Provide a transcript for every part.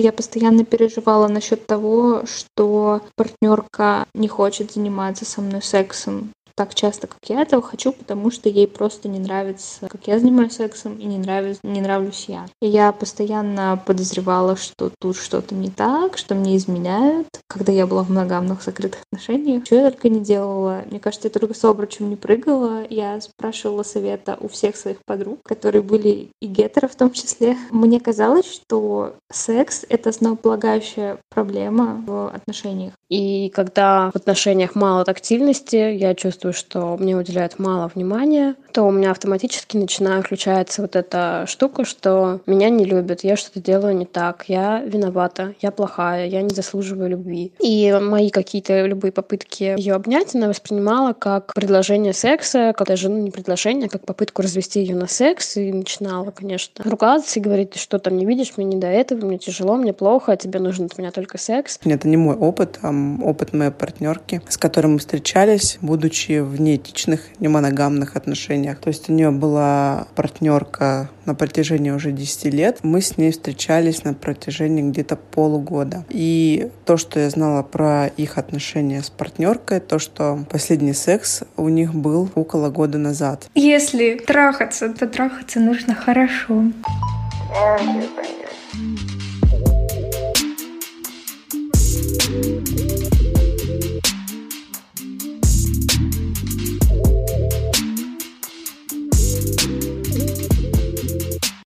я постоянно переживала насчет того, что партнерка не хочет заниматься со мной сексом так часто, как я этого хочу, потому что ей просто не нравится, как я занимаюсь сексом, и не, нравится, не нравлюсь я. И я постоянно подозревала, что тут что-то не так, что мне изменяют, когда я была в моногамных закрытых отношениях. Что я только не делала. Мне кажется, я только с обручем не прыгала. Я спрашивала совета у всех своих подруг, которые были и гетеро в том числе. Мне казалось, что секс — это основополагающая проблема в отношениях. И когда в отношениях мало тактильности, я чувствую, что мне уделяют мало внимания, то у меня автоматически начинает включаться вот эта штука, что меня не любят, я что-то делаю не так, я виновата, я плохая, я не заслуживаю любви. И мои какие-то любые попытки ее обнять она воспринимала как предложение секса, как даже ну, не предложение, а как попытку развести ее на секс. И начинала, конечно, ругаться и говорить, что там не видишь, мне не до этого, мне тяжело, мне плохо, а тебе нужен от меня только секс. Это не мой опыт, а опыт моей партнерки, с которой мы встречались, будучи в неэтичных, немоногамных отношениях отношениях. То есть у нее была партнерка на протяжении уже 10 лет. Мы с ней встречались на протяжении где-то полугода. И то, что я знала про их отношения с партнеркой, то, что последний секс у них был около года назад. Если трахаться, то трахаться нужно хорошо.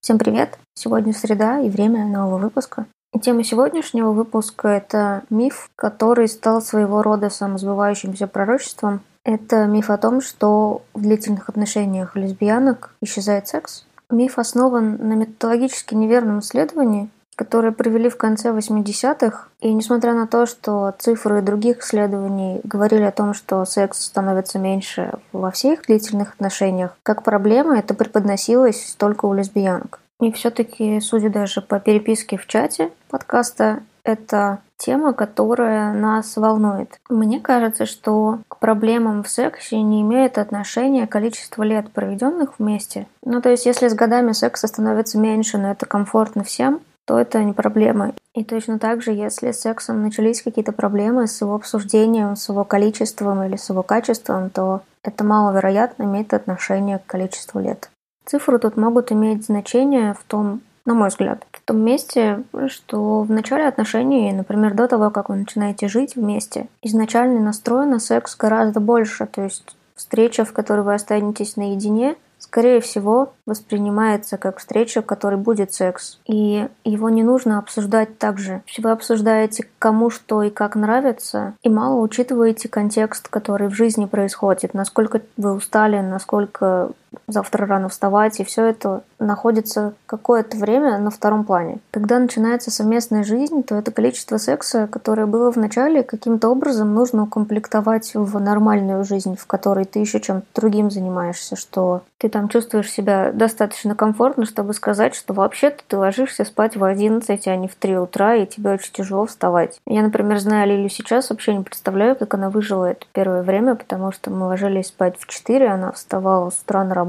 Всем привет! Сегодня среда и время нового выпуска. И тема сегодняшнего выпуска – это миф, который стал своего рода самосбывающимся пророчеством. Это миф о том, что в длительных отношениях лесбиянок исчезает секс. Миф основан на методологически неверном исследовании, которые провели в конце 80-х. И несмотря на то, что цифры других исследований говорили о том, что секс становится меньше во всех длительных отношениях, как проблема это преподносилось только у лесбиянок. И все-таки, судя даже по переписке в чате подкаста, это тема, которая нас волнует. Мне кажется, что к проблемам в сексе не имеет отношения количество лет, проведенных вместе. Ну, то есть, если с годами секса становится меньше, но это комфортно всем, то это не проблема. И точно так же, если с сексом начались какие-то проблемы с его обсуждением, с его количеством или с его качеством, то это маловероятно имеет отношение к количеству лет. Цифры тут могут иметь значение в том, на мой взгляд, в том месте, что в начале отношений, например, до того, как вы начинаете жить вместе, изначальный настрой на секс гораздо больше, то есть встреча, в которой вы останетесь наедине, скорее всего, воспринимается как встреча, в которой будет секс. И его не нужно обсуждать так же. Вы обсуждаете, кому что и как нравится, и мало учитываете контекст, который в жизни происходит, насколько вы устали, насколько завтра рано вставать, и все это находится какое-то время на втором плане. Когда начинается совместная жизнь, то это количество секса, которое было в начале, каким-то образом нужно укомплектовать в нормальную жизнь, в которой ты еще чем-то другим занимаешься, что ты там чувствуешь себя достаточно комфортно, чтобы сказать, что вообще-то ты ложишься спать в 11, а не в 3 утра, и тебе очень тяжело вставать. Я, например, знаю Лилю сейчас, вообще не представляю, как она выжила это первое время, потому что мы ложились спать в 4, она вставала с утра на работу.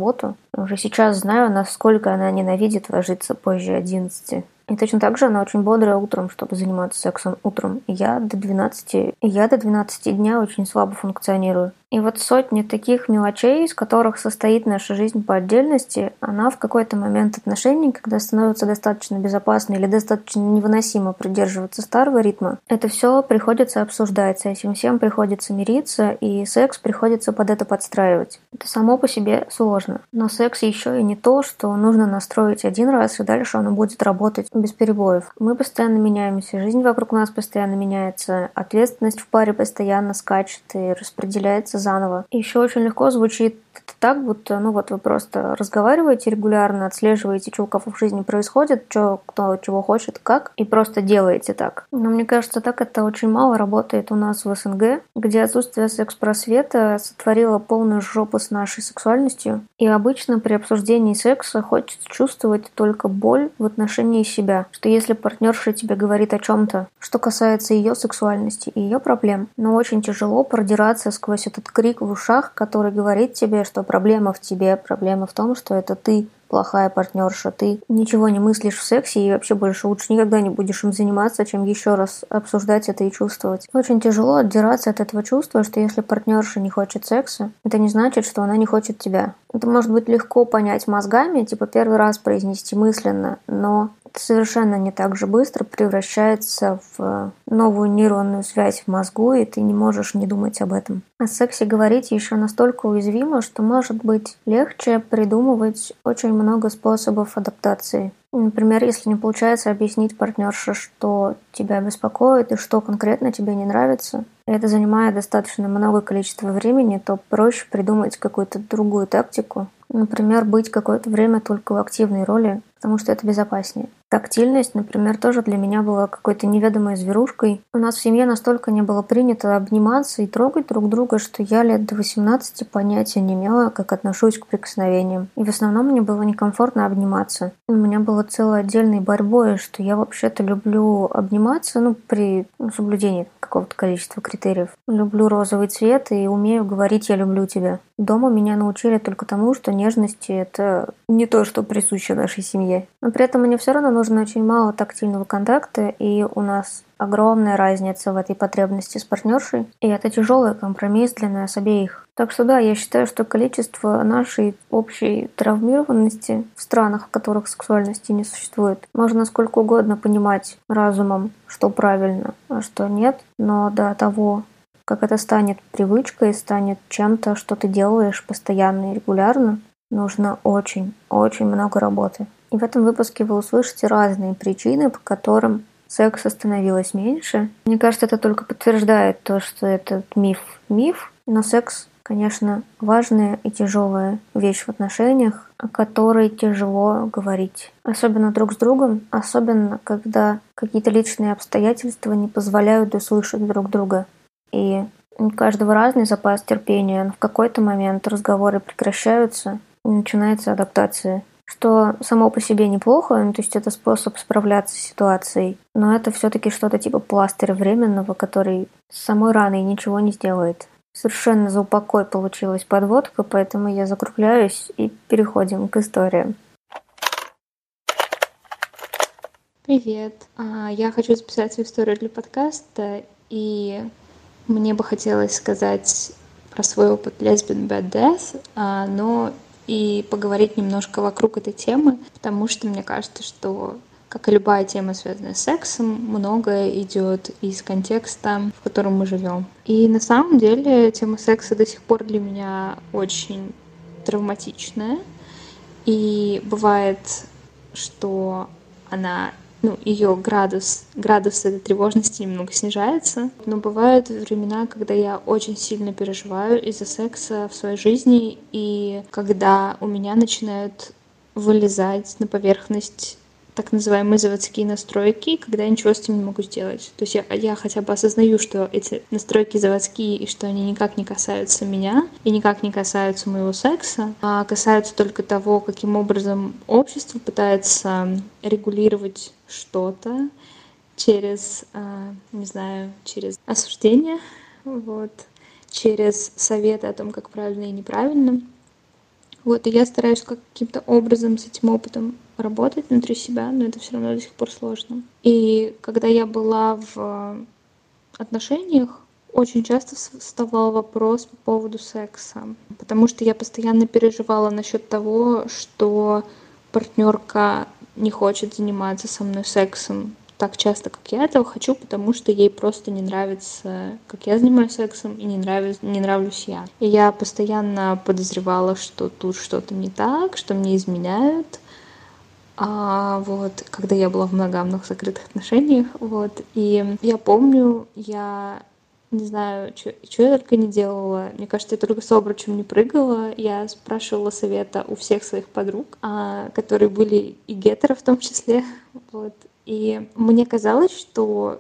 Уже сейчас знаю, насколько она ненавидит ложиться позже 11. И точно так же она очень бодрая утром, чтобы заниматься сексом утром. Я до 12, я до 12 дня очень слабо функционирую. И вот сотни таких мелочей, из которых состоит наша жизнь по отдельности, она в какой-то момент отношений, когда становится достаточно безопасно или достаточно невыносимо придерживаться старого ритма, это все приходится обсуждать, с этим всем приходится мириться, и секс приходится под это подстраивать. Это само по себе сложно. Но секс еще и не то, что нужно настроить один раз, и дальше оно будет работать без перебоев. Мы постоянно меняемся, жизнь вокруг нас постоянно меняется, ответственность в паре постоянно скачет и распределяется заново. Еще очень легко звучит это так, будто, ну вот вы просто разговариваете регулярно, отслеживаете, что у кого в жизни происходит, что кто чего хочет, как, и просто делаете так. Но мне кажется, так это очень мало работает у нас в СНГ, где отсутствие секс-просвета сотворило полную жопу с нашей сексуальностью. И обычно при обсуждении секса хочется чувствовать только боль в отношении себя, что если партнерша тебе говорит о чем-то, что касается ее сексуальности и ее проблем, но очень тяжело продираться сквозь этот крик в ушах, который говорит тебе, что проблема в тебе, проблема в том, что это ты плохая партнерша, ты ничего не мыслишь в сексе и вообще больше лучше никогда не будешь им заниматься, чем еще раз обсуждать это и чувствовать. Очень тяжело отдираться от этого чувства, что если партнерша не хочет секса, это не значит, что она не хочет тебя. Это может быть легко понять мозгами, типа первый раз произнести мысленно, но совершенно не так же быстро превращается в новую нейронную связь в мозгу, и ты не можешь не думать об этом. О сексе говорить еще настолько уязвимо, что может быть легче придумывать очень много способов адаптации. Например, если не получается объяснить партнерше, что тебя беспокоит и что конкретно тебе не нравится, и это занимает достаточно много количества времени, то проще придумать какую-то другую тактику. Например, быть какое-то время только в активной роли, потому что это безопаснее. Тактильность, например, тоже для меня была какой-то неведомой зверушкой. У нас в семье настолько не было принято обниматься и трогать друг друга, что я лет до 18 понятия не имела, как отношусь к прикосновениям. И в основном мне было некомфортно обниматься. У меня было целой отдельной борьбой, что я вообще-то люблю обниматься, ну, при соблюдении какого-то количества критериев. Люблю розовый цвет и умею говорить «я люблю тебя». Дома меня научили только тому, что нежности — это не то, что присуще нашей семье. Но при этом мне все равно нужно очень мало тактильного контакта, и у нас огромная разница в этой потребности с партнершей, и это тяжелый компромисс для нас обеих. Так что да, я считаю, что количество нашей общей травмированности в странах, в которых сексуальности не существует, можно сколько угодно понимать разумом, что правильно, а что нет, но до того, как это станет привычкой, станет чем-то, что ты делаешь постоянно и регулярно, нужно очень, очень много работы. И в этом выпуске вы услышите разные причины, по которым секса становилось меньше. Мне кажется, это только подтверждает то, что этот миф миф, но секс, конечно, важная и тяжелая вещь в отношениях, о которой тяжело говорить. Особенно друг с другом, особенно когда какие-то личные обстоятельства не позволяют услышать друг друга. И у каждого разный запас терпения, но в какой-то момент разговоры прекращаются, и начинается адаптация. Что само по себе неплохо, ну, то есть это способ справляться с ситуацией, но это все-таки что-то типа пластыря временного, который с самой раной ничего не сделает. Совершенно за упокой получилась подводка, поэтому я закругляюсь и переходим к историям. Привет. А, я хочу записать свою историю для подкаста, и мне бы хотелось сказать про свой опыт lesbian bad death, а, но и поговорить немножко вокруг этой темы, потому что мне кажется, что как и любая тема, связанная с сексом, многое идет из контекста, в котором мы живем. И на самом деле тема секса до сих пор для меня очень травматичная. И бывает, что она ну, ее градус, градус этой тревожности немного снижается. Но бывают времена, когда я очень сильно переживаю из-за секса в своей жизни, и когда у меня начинают вылезать на поверхность так называемые заводские настройки, когда я ничего с этим не могу сделать. То есть я, я хотя бы осознаю, что эти настройки заводские и что они никак не касаются меня и никак не касаются моего секса, а касаются только того, каким образом общество пытается регулировать что-то через, а, не знаю, через осуждение, вот, через советы о том, как правильно и неправильно. Вот, и я стараюсь каким-то образом с этим опытом работать внутри себя, но это все равно до сих пор сложно. И когда я была в отношениях, очень часто вставал вопрос по поводу секса, потому что я постоянно переживала насчет того, что партнерка не хочет заниматься со мной сексом так часто, как я этого хочу, потому что ей просто не нравится, как я занимаюсь сексом, и не, нравится, не нравлюсь я. И я постоянно подозревала, что тут что-то не так, что мне изменяют. А вот, когда я была в моногамных закрытых отношениях, вот, и я помню, я не знаю, что я только не делала. Мне кажется, я только с обручем не прыгала. Я спрашивала совета у всех своих подруг, а, которые были и гетеро в том числе. Вот. И мне казалось, что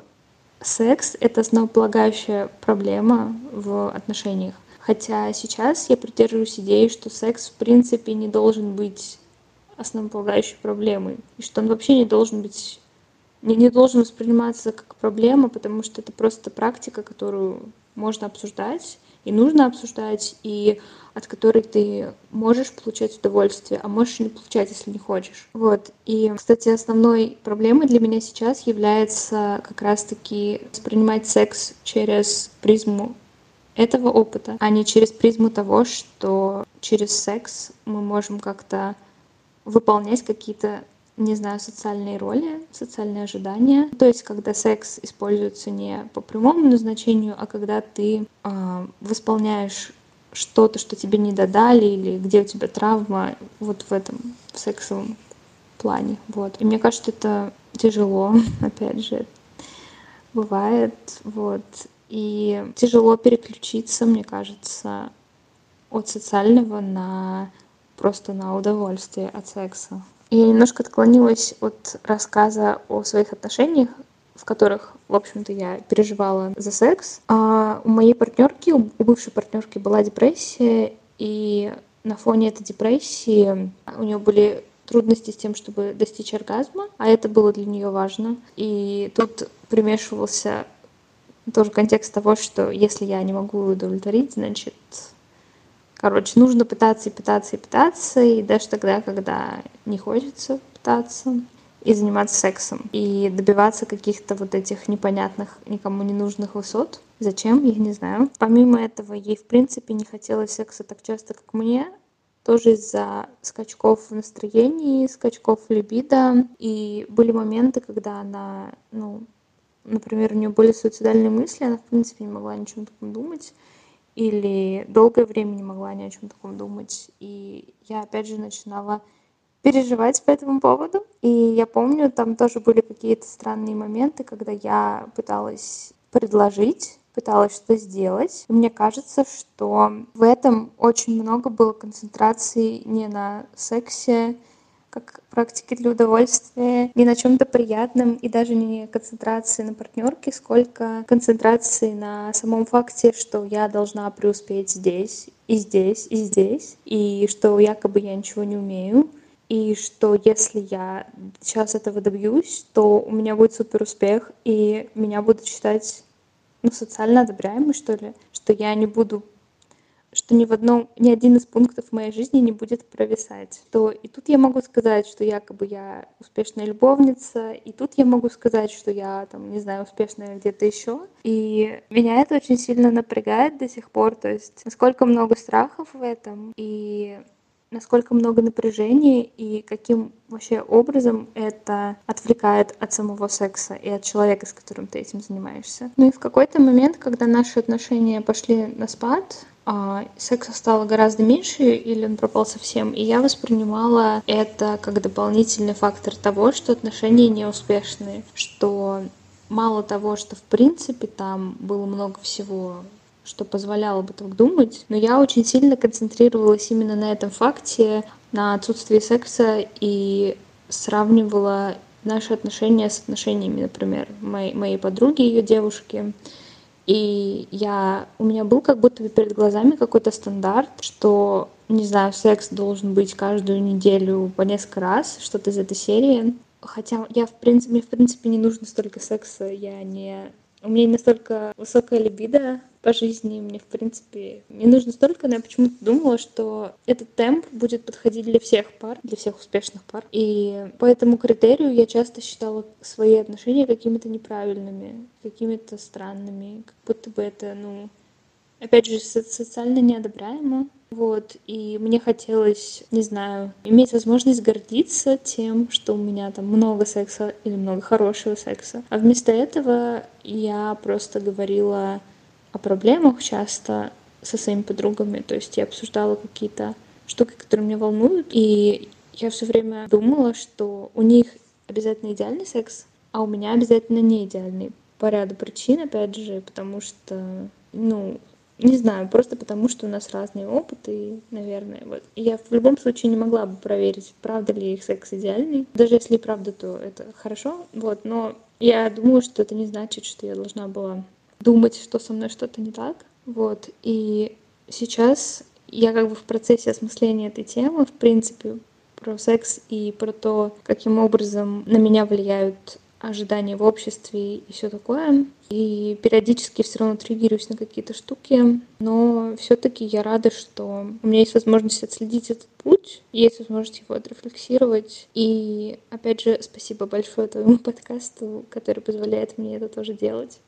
секс — это основополагающая проблема в отношениях. Хотя сейчас я придерживаюсь идеи, что секс в принципе не должен быть основополагающей проблемой, и что он вообще не должен быть не, не должен восприниматься как проблема, потому что это просто практика, которую можно обсуждать, и нужно обсуждать, и от которой ты можешь получать удовольствие, а можешь не получать, если не хочешь. Вот. И, кстати, основной проблемой для меня сейчас является как раз-таки воспринимать секс через призму этого опыта, а не через призму того, что через секс мы можем как-то выполнять какие-то не знаю, социальные роли, социальные ожидания. То есть, когда секс используется не по прямому назначению, а когда ты э, восполняешь что-то, что тебе не додали, или где у тебя травма, вот в этом в сексовом плане. Вот. И мне кажется, это тяжело, опять же, бывает. Вот. И тяжело переключиться, мне кажется, от социального на просто на удовольствие от секса. Я немножко отклонилась от рассказа о своих отношениях, в которых, в общем-то, я переживала за секс. А у моей партнерки, у бывшей партнерки была депрессия, и на фоне этой депрессии у нее были трудности с тем, чтобы достичь оргазма, а это было для нее важно. И тут примешивался тоже контекст того, что если я не могу удовлетворить, значит, короче, нужно пытаться и пытаться и пытаться, и даже тогда, когда не хочется пытаться, и заниматься сексом, и добиваться каких-то вот этих непонятных, никому не нужных высот. Зачем, я не знаю. Помимо этого, ей, в принципе, не хотелось секса так часто, как мне, тоже из-за скачков в настроении, скачков в либидо. И были моменты, когда она, ну, например, у нее были суицидальные мысли, она, в принципе, не могла ни о чем таком думать или долгое время не могла ни о чем таком думать. И я опять же начинала переживать по этому поводу. И я помню, там тоже были какие-то странные моменты, когда я пыталась предложить пыталась что сделать. И мне кажется, что в этом очень много было концентрации не на сексе, как практики для удовольствия, не на чем-то приятном и даже не концентрации на партнерке, сколько концентрации на самом факте, что я должна преуспеть здесь и здесь и здесь, и что якобы я ничего не умею, и что если я сейчас этого добьюсь, то у меня будет супер успех, и меня будут считать ну, социально одобряемой, что ли, что я не буду что ни в одном, ни один из пунктов моей жизни не будет провисать. То и тут я могу сказать, что якобы я успешная любовница, и тут я могу сказать, что я там, не знаю, успешная где-то еще. И меня это очень сильно напрягает до сих пор, то есть насколько много страхов в этом, и насколько много напряжения и каким вообще образом это отвлекает от самого секса и от человека, с которым ты этим занимаешься. Ну и в какой-то момент, когда наши отношения пошли на спад, а, секса стало гораздо меньше или он пропал совсем, и я воспринимала это как дополнительный фактор того, что отношения неуспешные, что мало того, что в принципе там было много всего что позволяло бы так думать, но я очень сильно концентрировалась именно на этом факте, на отсутствии секса и сравнивала наши отношения с отношениями, например, моей, моей подруги, ее девушки. И я, у меня был как будто бы перед глазами какой-то стандарт, что, не знаю, секс должен быть каждую неделю по несколько раз, что-то из этой серии. Хотя я, в принципе, мне, в принципе, не нужно столько секса, я не... У меня не настолько высокая либидо, по жизни. Мне, в принципе, не нужно столько, но я почему-то думала, что этот темп будет подходить для всех пар, для всех успешных пар. И по этому критерию я часто считала свои отношения какими-то неправильными, какими-то странными, как будто бы это, ну, опять же, социально неодобряемо. Вот, и мне хотелось, не знаю, иметь возможность гордиться тем, что у меня там много секса или много хорошего секса. А вместо этого я просто говорила о проблемах часто со своими подругами. То есть я обсуждала какие-то штуки, которые меня волнуют. И я все время думала, что у них обязательно идеальный секс, а у меня обязательно не идеальный. По ряду причин, опять же, потому что, ну, не знаю, просто потому что у нас разные опыты, наверное. Вот. И я в любом случае не могла бы проверить, правда ли их секс идеальный. Даже если правда, то это хорошо. Вот. Но я думаю, что это не значит, что я должна была думать, что со мной что-то не так. Вот. И сейчас я как бы в процессе осмысления этой темы, в принципе, про секс и про то, каким образом на меня влияют ожидания в обществе и все такое. И периодически все равно триггерюсь на какие-то штуки, но все-таки я рада, что у меня есть возможность отследить этот путь, есть возможность его отрефлексировать. И опять же, спасибо большое твоему подкасту, который позволяет мне это тоже делать.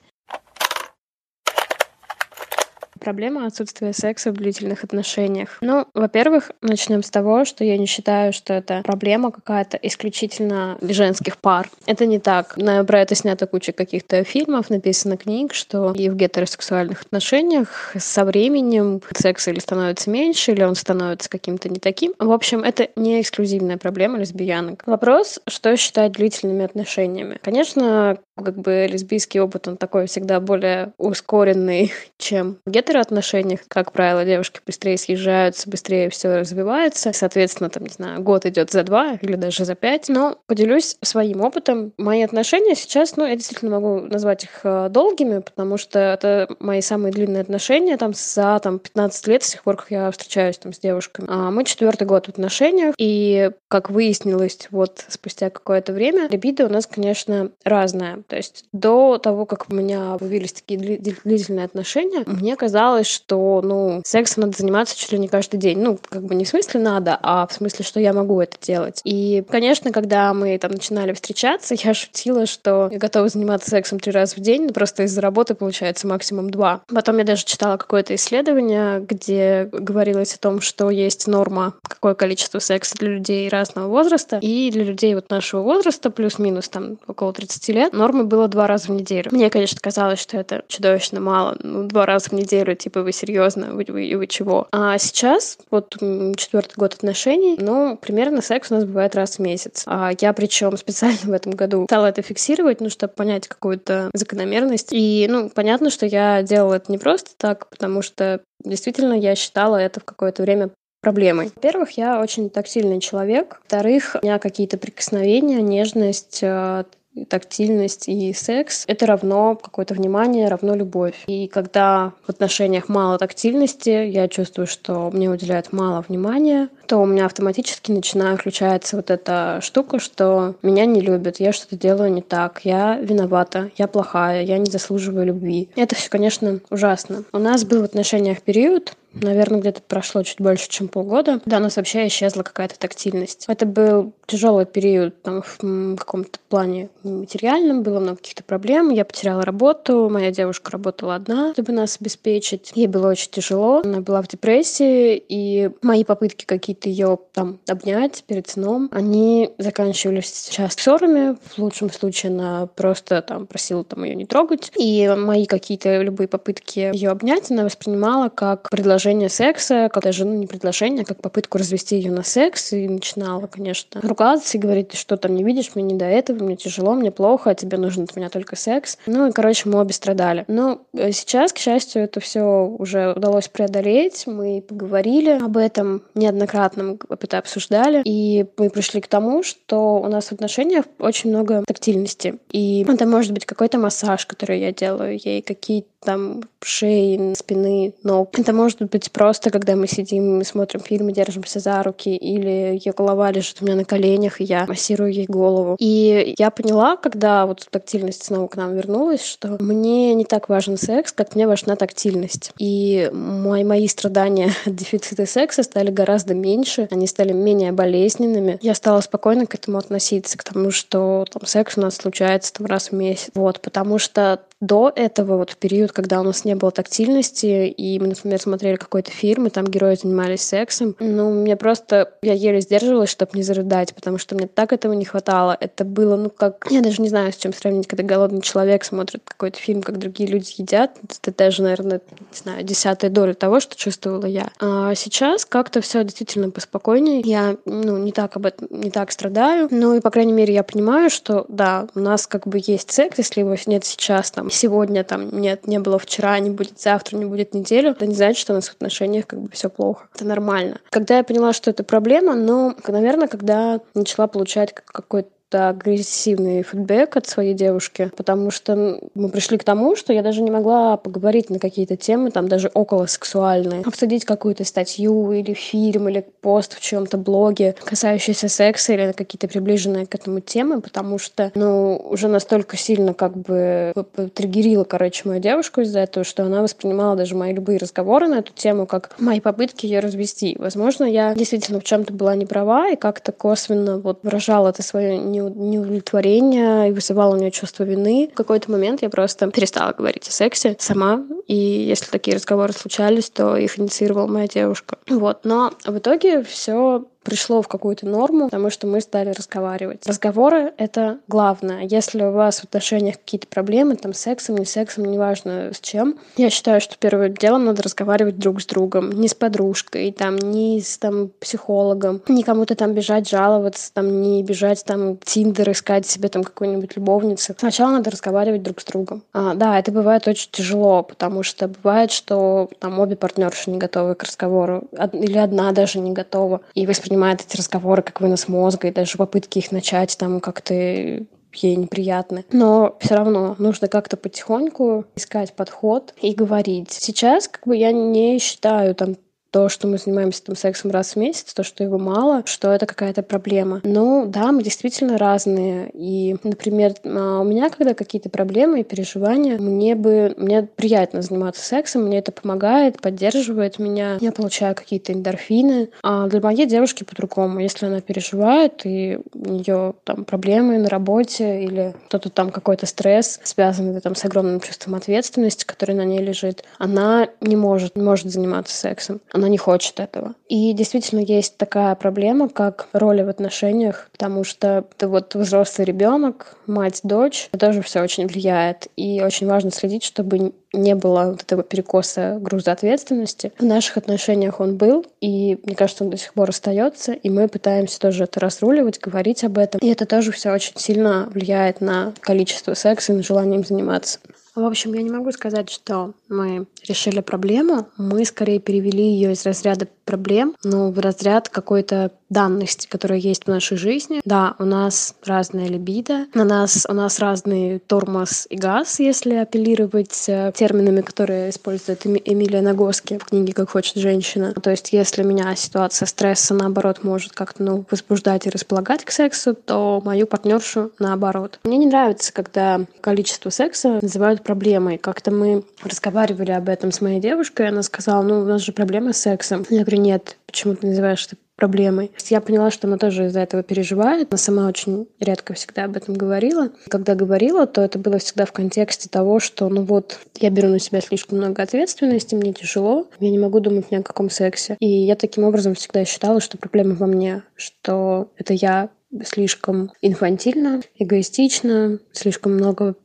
Проблема отсутствия секса в длительных отношениях. Ну, во-первых, начнем с того, что я не считаю, что это проблема какая-то исключительно женских пар. Это не так. Про это снято куча каких-то фильмов, написано книг, что и в гетеросексуальных отношениях со временем секс или становится меньше, или он становится каким-то не таким. В общем, это не эксклюзивная проблема лесбиянок. Вопрос, что считать длительными отношениями. Конечно, как бы лесбийский опыт, он такой всегда более ускоренный, чем в гетероотношениях. Как правило, девушки быстрее съезжаются, быстрее все развивается. Соответственно, там, не знаю, год идет за два или даже за пять. Но поделюсь своим опытом. Мои отношения сейчас, ну, я действительно могу назвать их э, долгими, потому что это мои самые длинные отношения там за там, 15 лет, с тех пор, как я встречаюсь там с девушками. А мы четвертый год в отношениях, и, как выяснилось, вот спустя какое-то время, либидо у нас, конечно, разное. То есть до того, как у меня появились такие длительные отношения, мне казалось, что, ну, сексом надо заниматься чуть ли не каждый день. Ну, как бы не в смысле надо, а в смысле, что я могу это делать. И, конечно, когда мы там начинали встречаться, я шутила, что я готова заниматься сексом три раза в день, но просто из-за работы получается максимум два. Потом я даже читала какое-то исследование, где говорилось о том, что есть норма, какое количество секса для людей разного возраста, и для людей вот нашего возраста, плюс-минус там около 30 лет, норма нормой было два раза в неделю. Мне, конечно, казалось, что это чудовищно мало. Ну, два раза в неделю, типа, вы серьезно, вы, вы, вы чего? А сейчас, вот четвертый год отношений, ну, примерно секс у нас бывает раз в месяц. А я, причем, специально в этом году стала это фиксировать, ну, чтобы понять какую-то закономерность. И, ну, понятно, что я делала это не просто так, потому что действительно я считала это в какое-то время проблемой. Во-первых, я очень тактильный человек. Во-вторых, у меня какие-то прикосновения, нежность, э, тактильность и секс — это равно какое-то внимание, равно любовь. И когда в отношениях мало тактильности, я чувствую, что мне уделяют мало внимания, то у меня автоматически начинает включаться вот эта штука, что меня не любят, я что-то делаю не так, я виновата, я плохая, я не заслуживаю любви. Это все, конечно, ужасно. У нас был в отношениях период, наверное, где-то прошло чуть больше, чем полгода, когда у нас вообще исчезла какая-то тактильность. Это был тяжелый период там, в каком-то плане материальном, было много каких-то проблем. Я потеряла работу, моя девушка работала одна, чтобы нас обеспечить. Ей было очень тяжело, она была в депрессии, и мои попытки какие-то ее там обнять перед сном, они заканчивались часто ссорами, в лучшем случае она просто там просила там ее не трогать, и мои какие-то любые попытки ее обнять она воспринимала как предложение предложение секса, как даже, ну, не предложение, а как попытку развести ее на секс, и начинала, конечно, ругаться и говорить, что там не видишь, мне не до этого, мне тяжело, мне плохо, а тебе нужен от меня только секс. Ну и, короче, мы обе страдали. Но э, сейчас, к счастью, это все уже удалось преодолеть, мы поговорили об этом неоднократно, мы это обсуждали, и мы пришли к тому, что у нас в отношениях очень много тактильности. И это может быть какой-то массаж, который я делаю ей, какие-то там шеи, спины, ног. Это может быть просто, когда мы сидим, мы смотрим фильм и держимся за руки, или ее голова лежит у меня на коленях, и я массирую ей голову. И я поняла, когда вот тактильность снова к нам вернулась, что мне не так важен секс, как мне важна тактильность. И мои, мои страдания от дефицита секса стали гораздо меньше, они стали менее болезненными. Я стала спокойно к этому относиться, к тому, что там секс у нас случается там раз в месяц. Вот, потому что до этого, вот период, когда у нас не было тактильности, и мы, например, смотрели какой-то фильм, и там герои занимались сексом, ну, мне просто... Я еле сдерживалась, чтобы не зарыдать, потому что мне так этого не хватало. Это было, ну, как... Я даже не знаю, с чем сравнить, когда голодный человек смотрит какой-то фильм, как другие люди едят. Это даже, наверное, не знаю, десятая доля того, что чувствовала я. А сейчас как-то все действительно поспокойнее. Я, ну, не так об этом, не так страдаю. Ну, и, по крайней мере, я понимаю, что, да, у нас как бы есть секс, если его нет сейчас, там, сегодня там нет, не было вчера, не будет завтра, не будет неделю, это не значит, что у нас в отношениях как бы все плохо. Это нормально. Когда я поняла, что это проблема, ну, наверное, когда начала получать какой-то агрессивный фидбэк от своей девушки, потому что мы пришли к тому, что я даже не могла поговорить на какие-то темы, там даже около сексуальные, обсудить какую-то статью или фильм, или пост в чем-то блоге, касающийся секса или какие-то приближенные к этому темы, потому что, ну, уже настолько сильно как бы триггерила, короче, мою девушку из-за этого, что она воспринимала даже мои любые разговоры на эту тему как мои попытки ее развести. Возможно, я действительно в чем-то была не права и как-то косвенно вот выражала это свое неудовлетворение и вызывала у нее чувство вины. В какой-то момент я просто перестала говорить о сексе сама, и если такие разговоры случались, то их инициировала моя девушка. Вот, но в итоге все пришло в какую-то норму, потому что мы стали разговаривать. Разговоры — это главное. Если у вас в отношениях какие-то проблемы, там, с сексом, не сексом, неважно с чем, я считаю, что первым делом надо разговаривать друг с другом. Не с подружкой, там, не с там, психологом, не кому-то там бежать жаловаться, там, не бежать там Тиндер искать себе там какую-нибудь любовницу. Сначала надо разговаривать друг с другом. А, да, это бывает очень тяжело, потому что бывает, что там обе партнерши не готовы к разговору, или одна даже не готова, и воспринимает воспринимает эти разговоры как вынос мозга, и даже попытки их начать там как-то ей неприятны. Но все равно нужно как-то потихоньку искать подход и говорить. Сейчас как бы я не считаю там то, что мы занимаемся там сексом раз в месяц, то, что его мало, что это какая-то проблема. Ну, да, мы действительно разные. И, например, а, у меня, когда какие-то проблемы и переживания, мне бы, мне приятно заниматься сексом, мне это помогает, поддерживает меня, я получаю какие-то эндорфины. А для моей девушки по-другому. Если она переживает, и у нее там проблемы на работе или кто-то там какой-то стресс, связанный там с огромным чувством ответственности, который на ней лежит, она не может, не может заниматься сексом она не хочет этого. И действительно есть такая проблема, как роли в отношениях, потому что ты вот взрослый ребенок, мать, дочь, это тоже все очень влияет. И очень важно следить, чтобы не было вот этого перекоса груза ответственности. В наших отношениях он был, и мне кажется, он до сих пор остается, и мы пытаемся тоже это разруливать, говорить об этом. И это тоже все очень сильно влияет на количество секса и на желание им заниматься. В общем, я не могу сказать, что мы решили проблему. Мы скорее перевели ее из разряда проблем, но в разряд какой-то данности, которая есть в нашей жизни. Да, у нас разная либидо, на нас, у нас разный тормоз и газ, если апеллировать э, терминами, которые использует Эмилия Нагоски в книге «Как хочет женщина». То есть если меня ситуация стресса, наоборот, может как-то ну, возбуждать и располагать к сексу, то мою партнершу наоборот. Мне не нравится, когда количество секса называют проблемой. Как-то мы разговаривали об этом с моей девушкой, она сказала, ну, у нас же проблема с сексом. Я говорю, нет, почему ты называешь это проблемой. Я поняла, что она тоже из-за этого переживает. Она сама очень редко всегда об этом говорила. Когда говорила, то это было всегда в контексте того, что, ну вот, я беру на себя слишком много ответственности, мне тяжело, я не могу думать ни о каком сексе. И я таким образом всегда считала, что проблема во мне, что это я слишком инфантильно, эгоистично, слишком много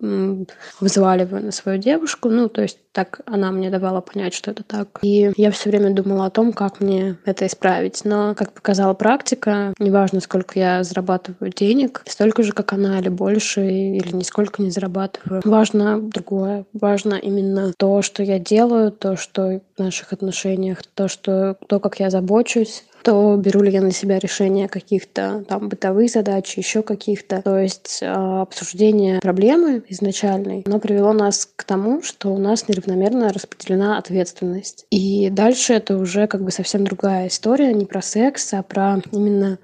взваливаю на свою девушку. Ну, то есть так она мне давала понять, что это так. И я все время думала о том, как мне это исправить. Но, как показала практика, неважно, сколько я зарабатываю денег, столько же, как она, или больше, или нисколько не зарабатываю. Важно другое. Важно именно то, что я делаю, то, что в наших отношениях, то, что то, как я забочусь, то беру ли я на себя решение каких-то там бытовых задач, еще каких-то. То есть э, обсуждение проблемы изначальной, оно привело нас к тому, что у нас неравномерно распределена ответственность. И дальше это уже как бы совсем другая история, не про секс, а про именно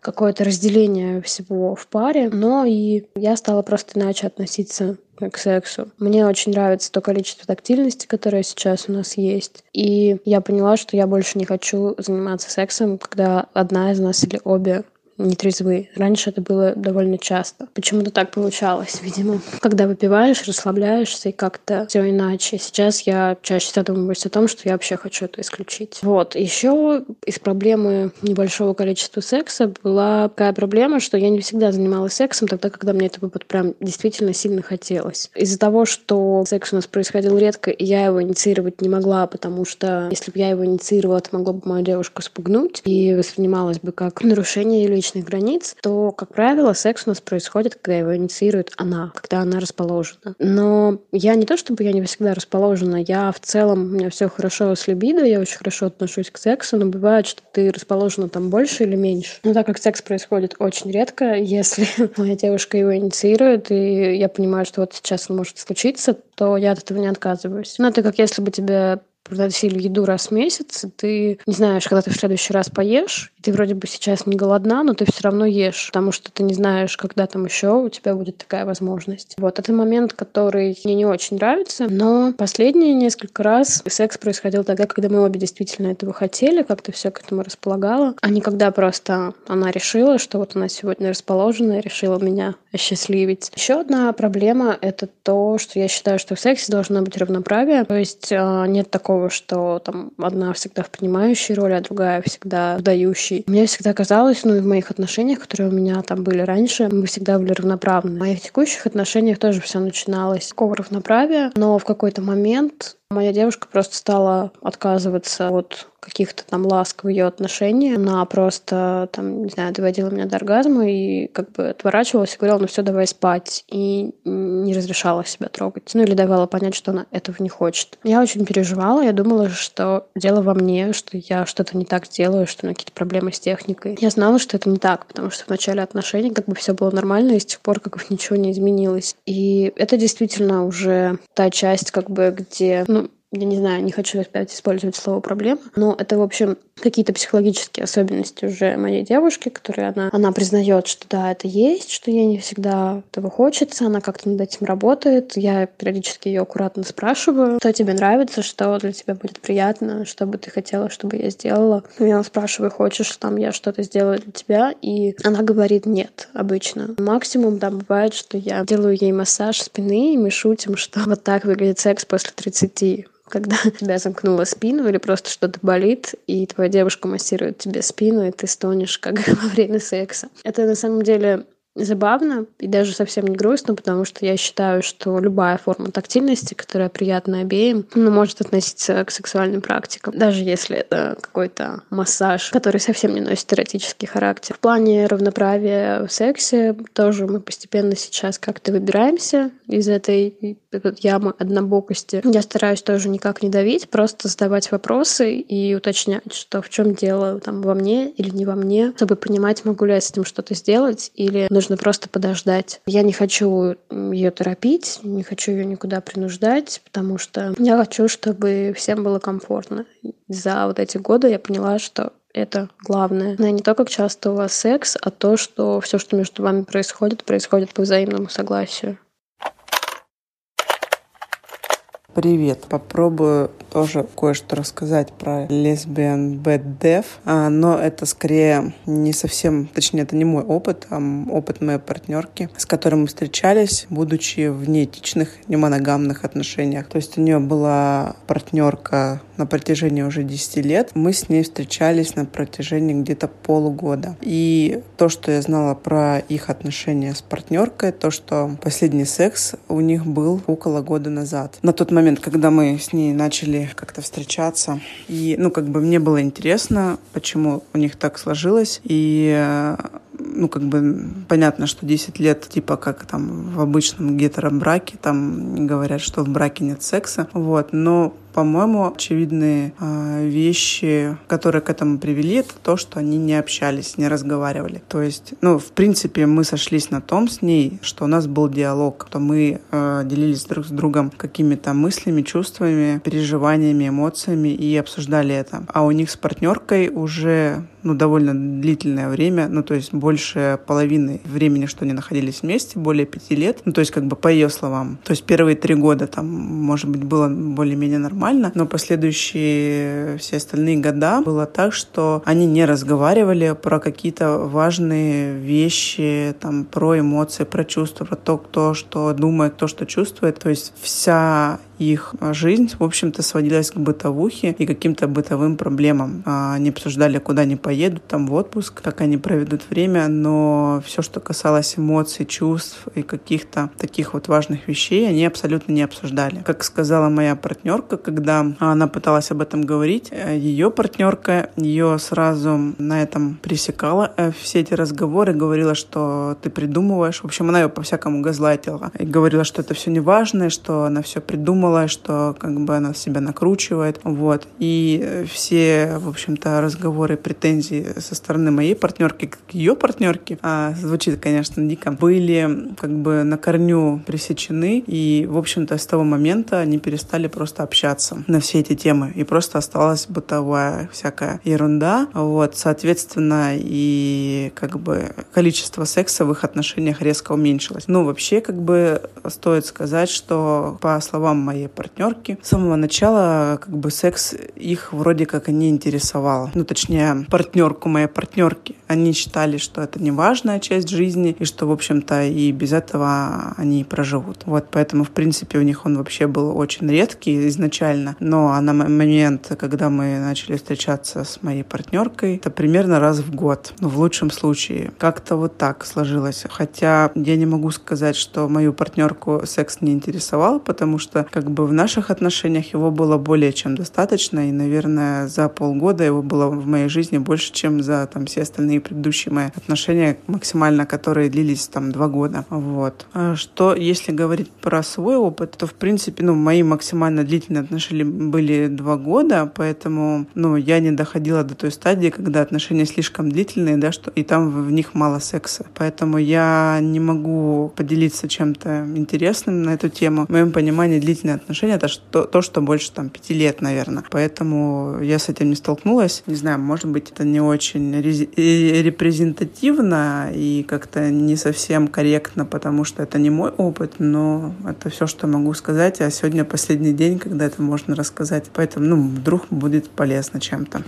какое-то разделение всего в паре, но и я стала просто иначе относиться к сексу. Мне очень нравится то количество тактильности, которое сейчас у нас есть. И я поняла, что я больше не хочу заниматься сексом, когда одна из нас или обе нетрезвы. Раньше это было довольно часто. Почему-то так получалось, видимо. Когда выпиваешь, расслабляешься и как-то все иначе. Сейчас я чаще задумываюсь о том, что я вообще хочу это исключить. Вот. Еще из проблемы небольшого количества секса была такая проблема, что я не всегда занималась сексом тогда, когда мне это вот прям действительно сильно хотелось. Из-за того, что секс у нас происходил редко, и я его инициировать не могла, потому что если бы я его инициировала, это могло бы мою девушку спугнуть и воспринималось бы как нарушение ее личности личных границ, то, как правило, секс у нас происходит, когда его инициирует она, когда она расположена. Но я не то, чтобы я не всегда расположена, я в целом, у меня все хорошо с либидо, я очень хорошо отношусь к сексу, но бывает, что ты расположена там больше или меньше. Но так как секс происходит очень редко, если моя девушка его инициирует, и я понимаю, что вот сейчас он может случиться, то я от этого не отказываюсь. Но это как если бы тебе приносили еду раз в месяц, и ты не знаешь, когда ты в следующий раз поешь, и ты вроде бы сейчас не голодна, но ты все равно ешь, потому что ты не знаешь, когда там еще у тебя будет такая возможность. Вот это момент, который мне не очень нравится, но последние несколько раз секс происходил тогда, когда мы обе действительно этого хотели, как-то все к этому располагало, а не когда просто она решила, что вот она сегодня расположена и решила меня осчастливить. Еще одна проблема — это то, что я считаю, что в сексе должно быть равноправие, то есть а, нет такого такого, что там одна всегда в принимающей роли, а другая всегда в дающей. Мне всегда казалось, ну и в моих отношениях, которые у меня там были раньше, мы всегда были равноправны. В моих текущих отношениях тоже все начиналось с такого равноправия, но в какой-то момент Моя девушка просто стала отказываться от каких-то там ласк в ее отношении. Она просто, там, не знаю, доводила меня до оргазма и как бы отворачивалась и говорила, ну все, давай спать. И не разрешала себя трогать. Ну или давала понять, что она этого не хочет. Я очень переживала, я думала, что дело во мне, что я что-то не так делаю, что у меня какие-то проблемы с техникой. Я знала, что это не так, потому что в начале отношений как бы все было нормально, и с тех пор как бы ничего не изменилось. И это действительно уже та часть, как бы, где, ну, я не знаю, не хочу опять использовать слово проблема, но это, в общем, какие-то психологические особенности уже моей девушки, которые она, она признает, что да, это есть, что ей не всегда этого хочется, она как-то над этим работает. Я периодически ее аккуратно спрашиваю, что тебе нравится, что для тебя будет приятно, что бы ты хотела, чтобы я сделала. Я спрашиваю, хочешь, там я что-то сделаю для тебя, и она говорит нет обычно. Максимум, да, бывает, что я делаю ей массаж спины, и мы шутим, что вот так выглядит секс после 30 когда тебя замкнула спину или просто что-то болит, и твоя девушка массирует тебе спину, и ты стонешь, как во время секса. Это на самом деле забавно и даже совсем не грустно, потому что я считаю, что любая форма тактильности, которая приятна обеим, ну, может относиться к сексуальным практикам, даже если это какой-то массаж, который совсем не носит эротический характер. В плане равноправия в сексе тоже мы постепенно сейчас как-то выбираемся из этой ямы однобокости. Я стараюсь тоже никак не давить, просто задавать вопросы и уточнять, что в чем дело, там, во мне или не во мне, чтобы понимать, могу ли я с этим что-то сделать или нужно нужно просто подождать. Я не хочу ее торопить, не хочу ее никуда принуждать, потому что я хочу, чтобы всем было комфортно. За вот эти годы я поняла, что это главное. Но не то, как часто у вас секс, а то, что все, что между вами происходит, происходит по взаимному согласию. Привет. Попробую тоже кое-что рассказать про Lesbian Bad Dev, а, но это скорее не совсем, точнее, это не мой опыт, а опыт моей партнерки, с которой мы встречались, будучи в неэтичных, немоногамных отношениях. То есть у нее была партнерка на протяжении уже 10 лет. Мы с ней встречались на протяжении где-то полугода. И то, что я знала про их отношения с партнеркой, то, что последний секс у них был около года назад. На тот момент, когда мы с ней начали как-то встречаться. И, ну, как бы мне было интересно, почему у них так сложилось. И ну, как бы понятно, что 10 лет, типа, как там в обычном гетеробраке, там говорят, что в браке нет секса, вот, но по-моему, очевидные э, вещи, которые к этому привели, это то, что они не общались, не разговаривали. То есть, ну, в принципе, мы сошлись на том с ней, что у нас был диалог, что мы э, делились друг с другом какими-то мыслями, чувствами, переживаниями, эмоциями и обсуждали это. А у них с партнеркой уже ну, довольно длительное время, ну, то есть больше половины времени, что они находились вместе, более пяти лет, ну, то есть как бы по ее словам. То есть первые три года там, может быть, было более-менее нормально, но последующие все остальные года было так, что они не разговаривали про какие-то важные вещи, там, про эмоции, про чувства, про то, кто что думает, кто что чувствует. То есть вся их жизнь, в общем-то, сводилась к бытовухе и каким-то бытовым проблемам. А, они обсуждали, куда они поедут, там в отпуск, как они проведут время, но все, что касалось эмоций, чувств и каких-то таких вот важных вещей, они абсолютно не обсуждали. Как сказала моя партнерка, когда она пыталась об этом говорить, э, ее партнерка ее сразу на этом пресекала э, все эти разговоры, говорила, что ты придумываешь. В общем, она ее по-всякому газлайтила и говорила, что это все не важно, что она все придумала, что как бы она себя накручивает. Вот. И все, в общем-то, разговоры, претензии со стороны моей партнерки к ее партнерке, а, звучит, конечно, дико, были как бы на корню пресечены. И, в общем-то, с того момента они перестали просто общаться на все эти темы. И просто осталась бытовая всякая ерунда. Вот, соответственно, и как бы количество секса в их отношениях резко уменьшилось. Ну, вообще, как бы стоит сказать, что по словам моей партнерки, с самого начала как бы секс их вроде как не интересовал. Ну, точнее, партнерку моей партнерки. Они считали, что это не важная часть жизни, и что, в общем-то, и без этого они проживут. Вот, поэтому, в принципе, у них он вообще был очень редкий изначально. Но на момент, когда мы начали встречаться с моей партнеркой, это примерно раз в год. Ну, в лучшем случае. Как-то вот так сложилось. Хотя я не могу сказать, что мою партнерку секс не интересовал, потому что как бы в наших отношениях его было более чем достаточно. И, наверное, за полгода его было в моей жизни больше, чем за там все остальные предыдущие мои отношения, максимально которые длились там два года. Вот. А что, если говорить про свой опыт, то, в принципе, ну, мои максимально длительные отношения были два года, поэтому, ну, я не доходила до той стадии, когда отношения слишком длительные, да, что и там в них мало секса. Поэтому я не могу поделиться чем-то интересным на эту тему. В моем понимании длительные отношения — это что, то, что больше там пяти лет, наверное. Поэтому я с этим не столкнулась. Не знаю, может быть, это не очень репрезентативно и как-то не совсем корректно, потому что это не мой опыт, но это все, что могу сказать. А сегодня последний день, когда это можно рассказать. Поэтому, ну, вдруг будет полезно чем-то.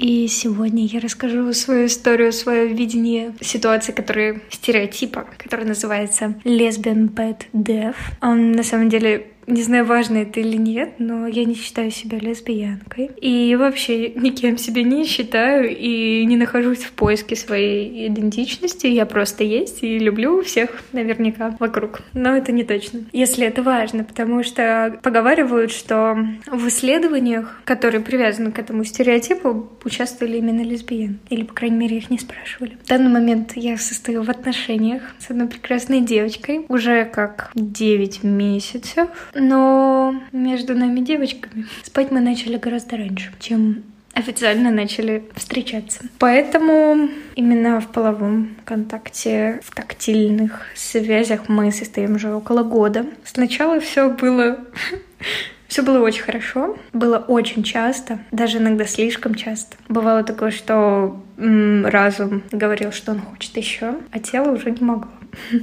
И сегодня я расскажу свою историю, свое видение ситуации, которые стереотипа, который называется Lesbian Bad Death. Он на самом деле не знаю, важно это или нет, но я не считаю себя лесбиянкой. И вообще никем себя не считаю и не нахожусь в поиске своей идентичности. Я просто есть и люблю всех наверняка вокруг. Но это не точно. Если это важно, потому что поговаривают, что в исследованиях, которые привязаны к этому стереотипу, участвовали именно лесбиян. Или, по крайней мере, их не спрашивали. В данный момент я состою в отношениях с одной прекрасной девочкой уже как 9 месяцев но между нами девочками спать мы начали гораздо раньше, чем официально начали встречаться. Поэтому именно в половом контакте, в тактильных связях мы состоим уже около года. Сначала все было все было очень хорошо, было очень часто, даже иногда слишком часто. Бывало такое, что разум говорил, что он хочет еще, а тело уже не могло.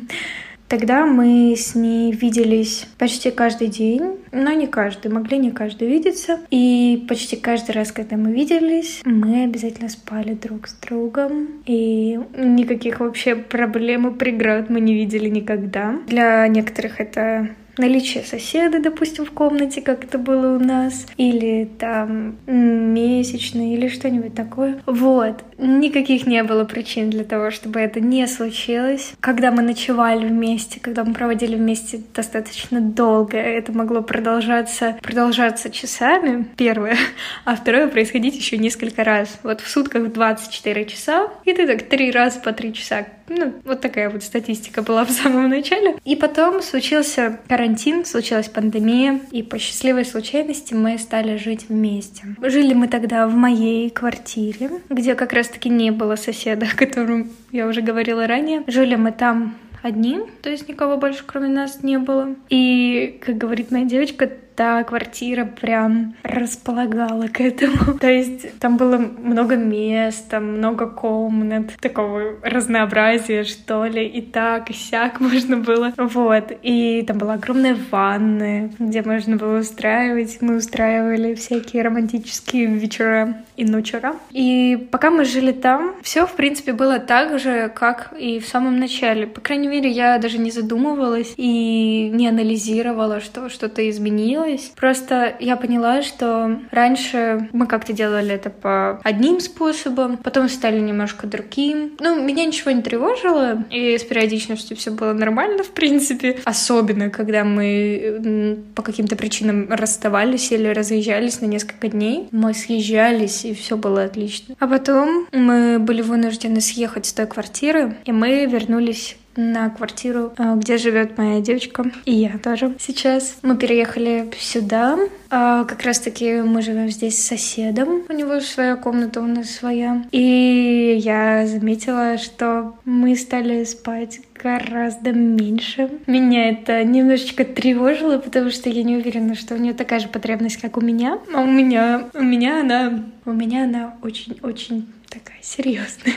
Тогда мы с ней виделись почти каждый день, но не каждый, могли не каждый видеться. И почти каждый раз, когда мы виделись, мы обязательно спали друг с другом. И никаких вообще проблем и преград мы не видели никогда. Для некоторых это наличие соседа, допустим, в комнате, как это было у нас, или там месячные, или что-нибудь такое. Вот. Никаких не было причин для того, чтобы это не случилось. Когда мы ночевали вместе, когда мы проводили вместе достаточно долго, это могло продолжаться, продолжаться часами, первое, а второе происходить еще несколько раз. Вот в сутках 24 часа, и ты так три раза по три часа ну, вот такая вот статистика была в самом начале. И потом случился карантин, случилась пандемия, и по счастливой случайности мы стали жить вместе. Жили мы тогда в моей квартире, где как раз-таки не было соседа, о котором я уже говорила ранее. Жили мы там одни, то есть никого больше кроме нас не было. И, как говорит моя девочка, та квартира прям располагала к этому. То есть там было много мест, там много комнат, такого разнообразия, что ли, и так, и сяк можно было. Вот. И там была огромная ванная, где можно было устраивать. Мы устраивали всякие романтические вечера и ночера. И пока мы жили там, все, в принципе, было так же, как и в самом начале. По крайней мере, я даже не задумывалась и не анализировала, что что-то изменилось. Просто я поняла, что раньше мы как-то делали это по одним способам, потом стали немножко другим. Ну, меня ничего не тревожило, и с периодичностью все было нормально, в принципе. Особенно, когда мы по каким-то причинам расставались или разъезжались на несколько дней. Мы съезжались, и все было отлично. А потом мы были вынуждены съехать с той квартиры, и мы вернулись на квартиру, а, где живет моя девочка, и я тоже сейчас. Мы переехали сюда, а, как раз-таки мы живем здесь с соседом, у него своя комната, у нас своя. И я заметила, что мы стали спать гораздо меньше. Меня это немножечко тревожило, потому что я не уверена, что у нее такая же потребность, как у меня. А у меня, у меня она, у меня она очень-очень такая серьезная.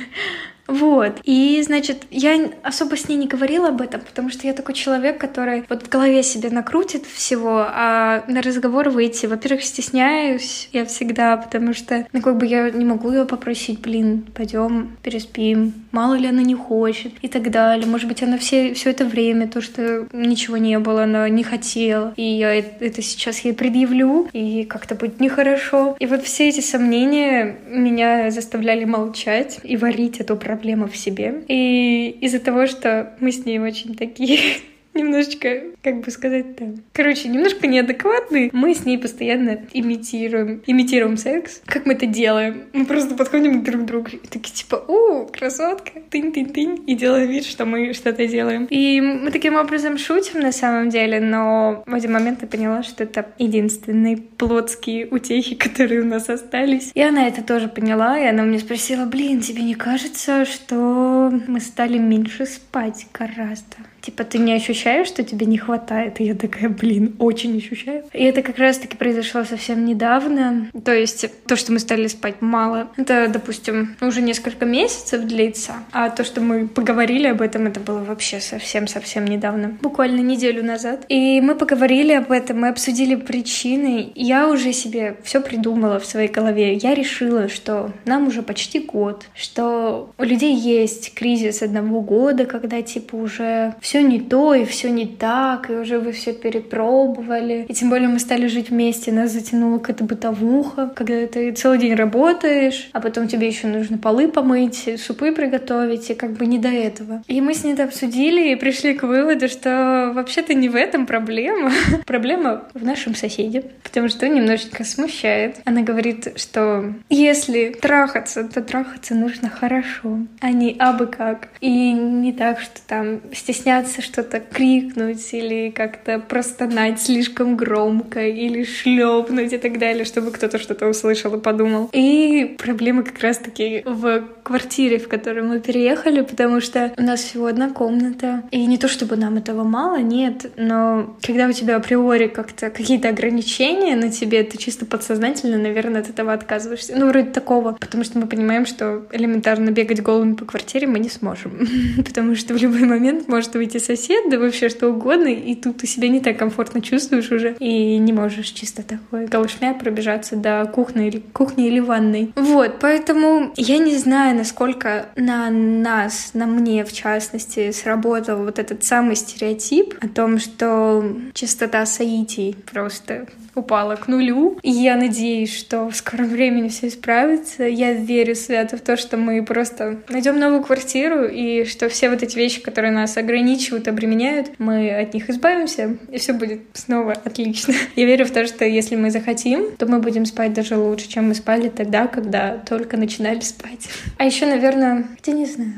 Вот. И, значит, я особо с ней не говорила об этом, потому что я такой человек, который вот в голове себе накрутит всего, а на разговор выйти, во-первых, стесняюсь я всегда, потому что, ну, как бы я не могу ее попросить, блин, пойдем переспим, мало ли она не хочет и так далее. Может быть, она все, все это время, то, что ничего не было, она не хотела, и я это сейчас ей предъявлю, и как-то будет нехорошо. И вот все эти сомнения меня заставляли молчать и варить эту проблему проблема в себе. И из-за того, что мы с ней очень такие немножечко, как бы сказать-то, короче, немножко неадекватные. Мы с ней постоянно имитируем, имитируем секс. Как мы это делаем? Мы просто подходим друг к другу и такие типа, о, красотка, тынь-тынь-тынь, и делаем вид, что мы что-то делаем. И мы таким образом шутим на самом деле, но в один момент я поняла, что это единственные плотские утехи, которые у нас остались. И она это тоже поняла, и она мне спросила, блин, тебе не кажется, что мы стали меньше спать гораздо? Типа, ты не ощущаешь, что тебе не хватает? И я такая, блин, очень ощущаю. И это как раз-таки произошло совсем недавно. То есть то, что мы стали спать мало, это, допустим, уже несколько месяцев длится. А то, что мы поговорили об этом, это было вообще совсем-совсем недавно. Буквально неделю назад. И мы поговорили об этом, мы обсудили причины. Я уже себе все придумала в своей голове. Я решила, что нам уже почти год, что у людей есть кризис одного года, когда типа уже все не то и все не так, и уже вы все перепробовали. И тем более мы стали жить вместе, нас затянула какая-то бытовуха, когда ты целый день работаешь, а потом тебе еще нужно полы помыть, супы приготовить, и как бы не до этого. И мы с ней это обсудили и пришли к выводу, что вообще-то не в этом проблема. проблема в нашем соседе, потому что немножечко смущает. Она говорит, что если трахаться, то трахаться нужно хорошо, а не абы как. И не так, что там стесняться что-то крикнуть или как-то простонать слишком громко или шлепнуть и так далее, чтобы кто-то что-то услышал и подумал. И проблема как раз-таки в квартире, в которую мы переехали, потому что у нас всего одна комната. И не то чтобы нам этого мало, нет, но когда у тебя априори как-то какие-то ограничения на тебе, ты чисто подсознательно, наверное, от этого отказываешься. Ну, вроде такого. Потому что мы понимаем, что элементарно бегать голыми по квартире мы не сможем. Потому что в любой момент может выйти сосед, да вообще что угодно, и тут ты себя не так комфортно чувствуешь уже, и не можешь чисто такой галушмя пробежаться до кухни или, кухни или ванной. Вот, поэтому я не знаю, насколько на нас, на мне в частности, сработал вот этот самый стереотип о том, что частота соитий просто упала к нулю. И я надеюсь, что в скором времени все исправится. Я верю свято в то, что мы просто найдем новую квартиру, и что все вот эти вещи, которые нас ограничивают, обременяют, мы от них избавимся, и все будет снова отлично. Я верю в то, что если мы захотим, то мы будем спать даже лучше, чем мы спали тогда, когда только начинали спать. А еще, наверное, хотя не знаю.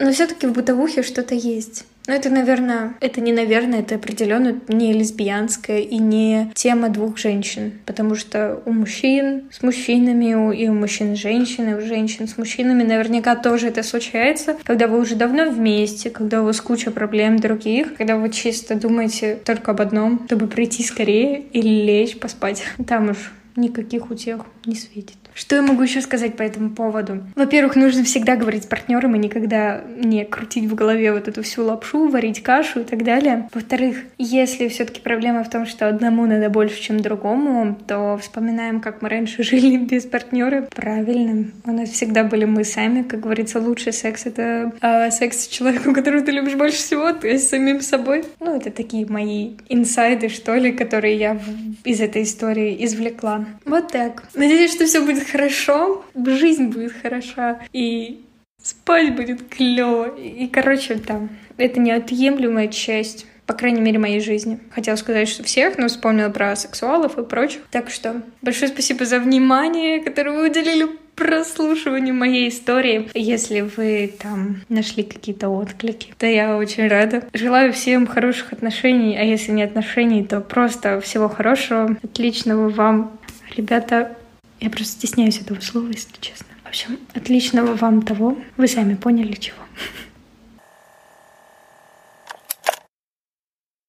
Но все-таки в бытовухе что-то есть Но это, наверное, это не наверное, это определенно не лесбиянская и не тема двух женщин, потому что у мужчин с мужчинами, и у мужчин с женщинами, у женщин с мужчинами наверняка тоже это случается, когда вы уже давно вместе, когда у вас куча проблем других, когда вы чисто думаете только об одном, чтобы прийти скорее или лечь поспать. Там уж никаких утех не светит. Что я могу еще сказать по этому поводу? Во-первых, нужно всегда говорить с партнером и никогда не крутить в голове вот эту всю лапшу, варить кашу и так далее. Во-вторых, если все-таки проблема в том, что одному надо больше, чем другому, то вспоминаем, как мы раньше жили без партнера. Правильно. У нас всегда были мы сами. Как говорится, лучший секс — это э, секс с человеком, которого ты любишь больше всего, то есть самим собой. Ну, это такие мои инсайды, что ли, которые я из этой истории извлекла. Вот так. Надеюсь, что все будет хорошо, жизнь будет хороша, и спать будет клево. И, короче, там, это неотъемлемая часть по крайней мере, моей жизни. Хотела сказать, что всех, но вспомнила про сексуалов и прочих. Так что большое спасибо за внимание, которое вы уделили прослушиванию моей истории. Если вы там нашли какие-то отклики, то я очень рада. Желаю всем хороших отношений, а если не отношений, то просто всего хорошего, отличного вам, ребята. Я просто стесняюсь этого слова, если честно. В общем, отличного вам того. Вы сами поняли чего.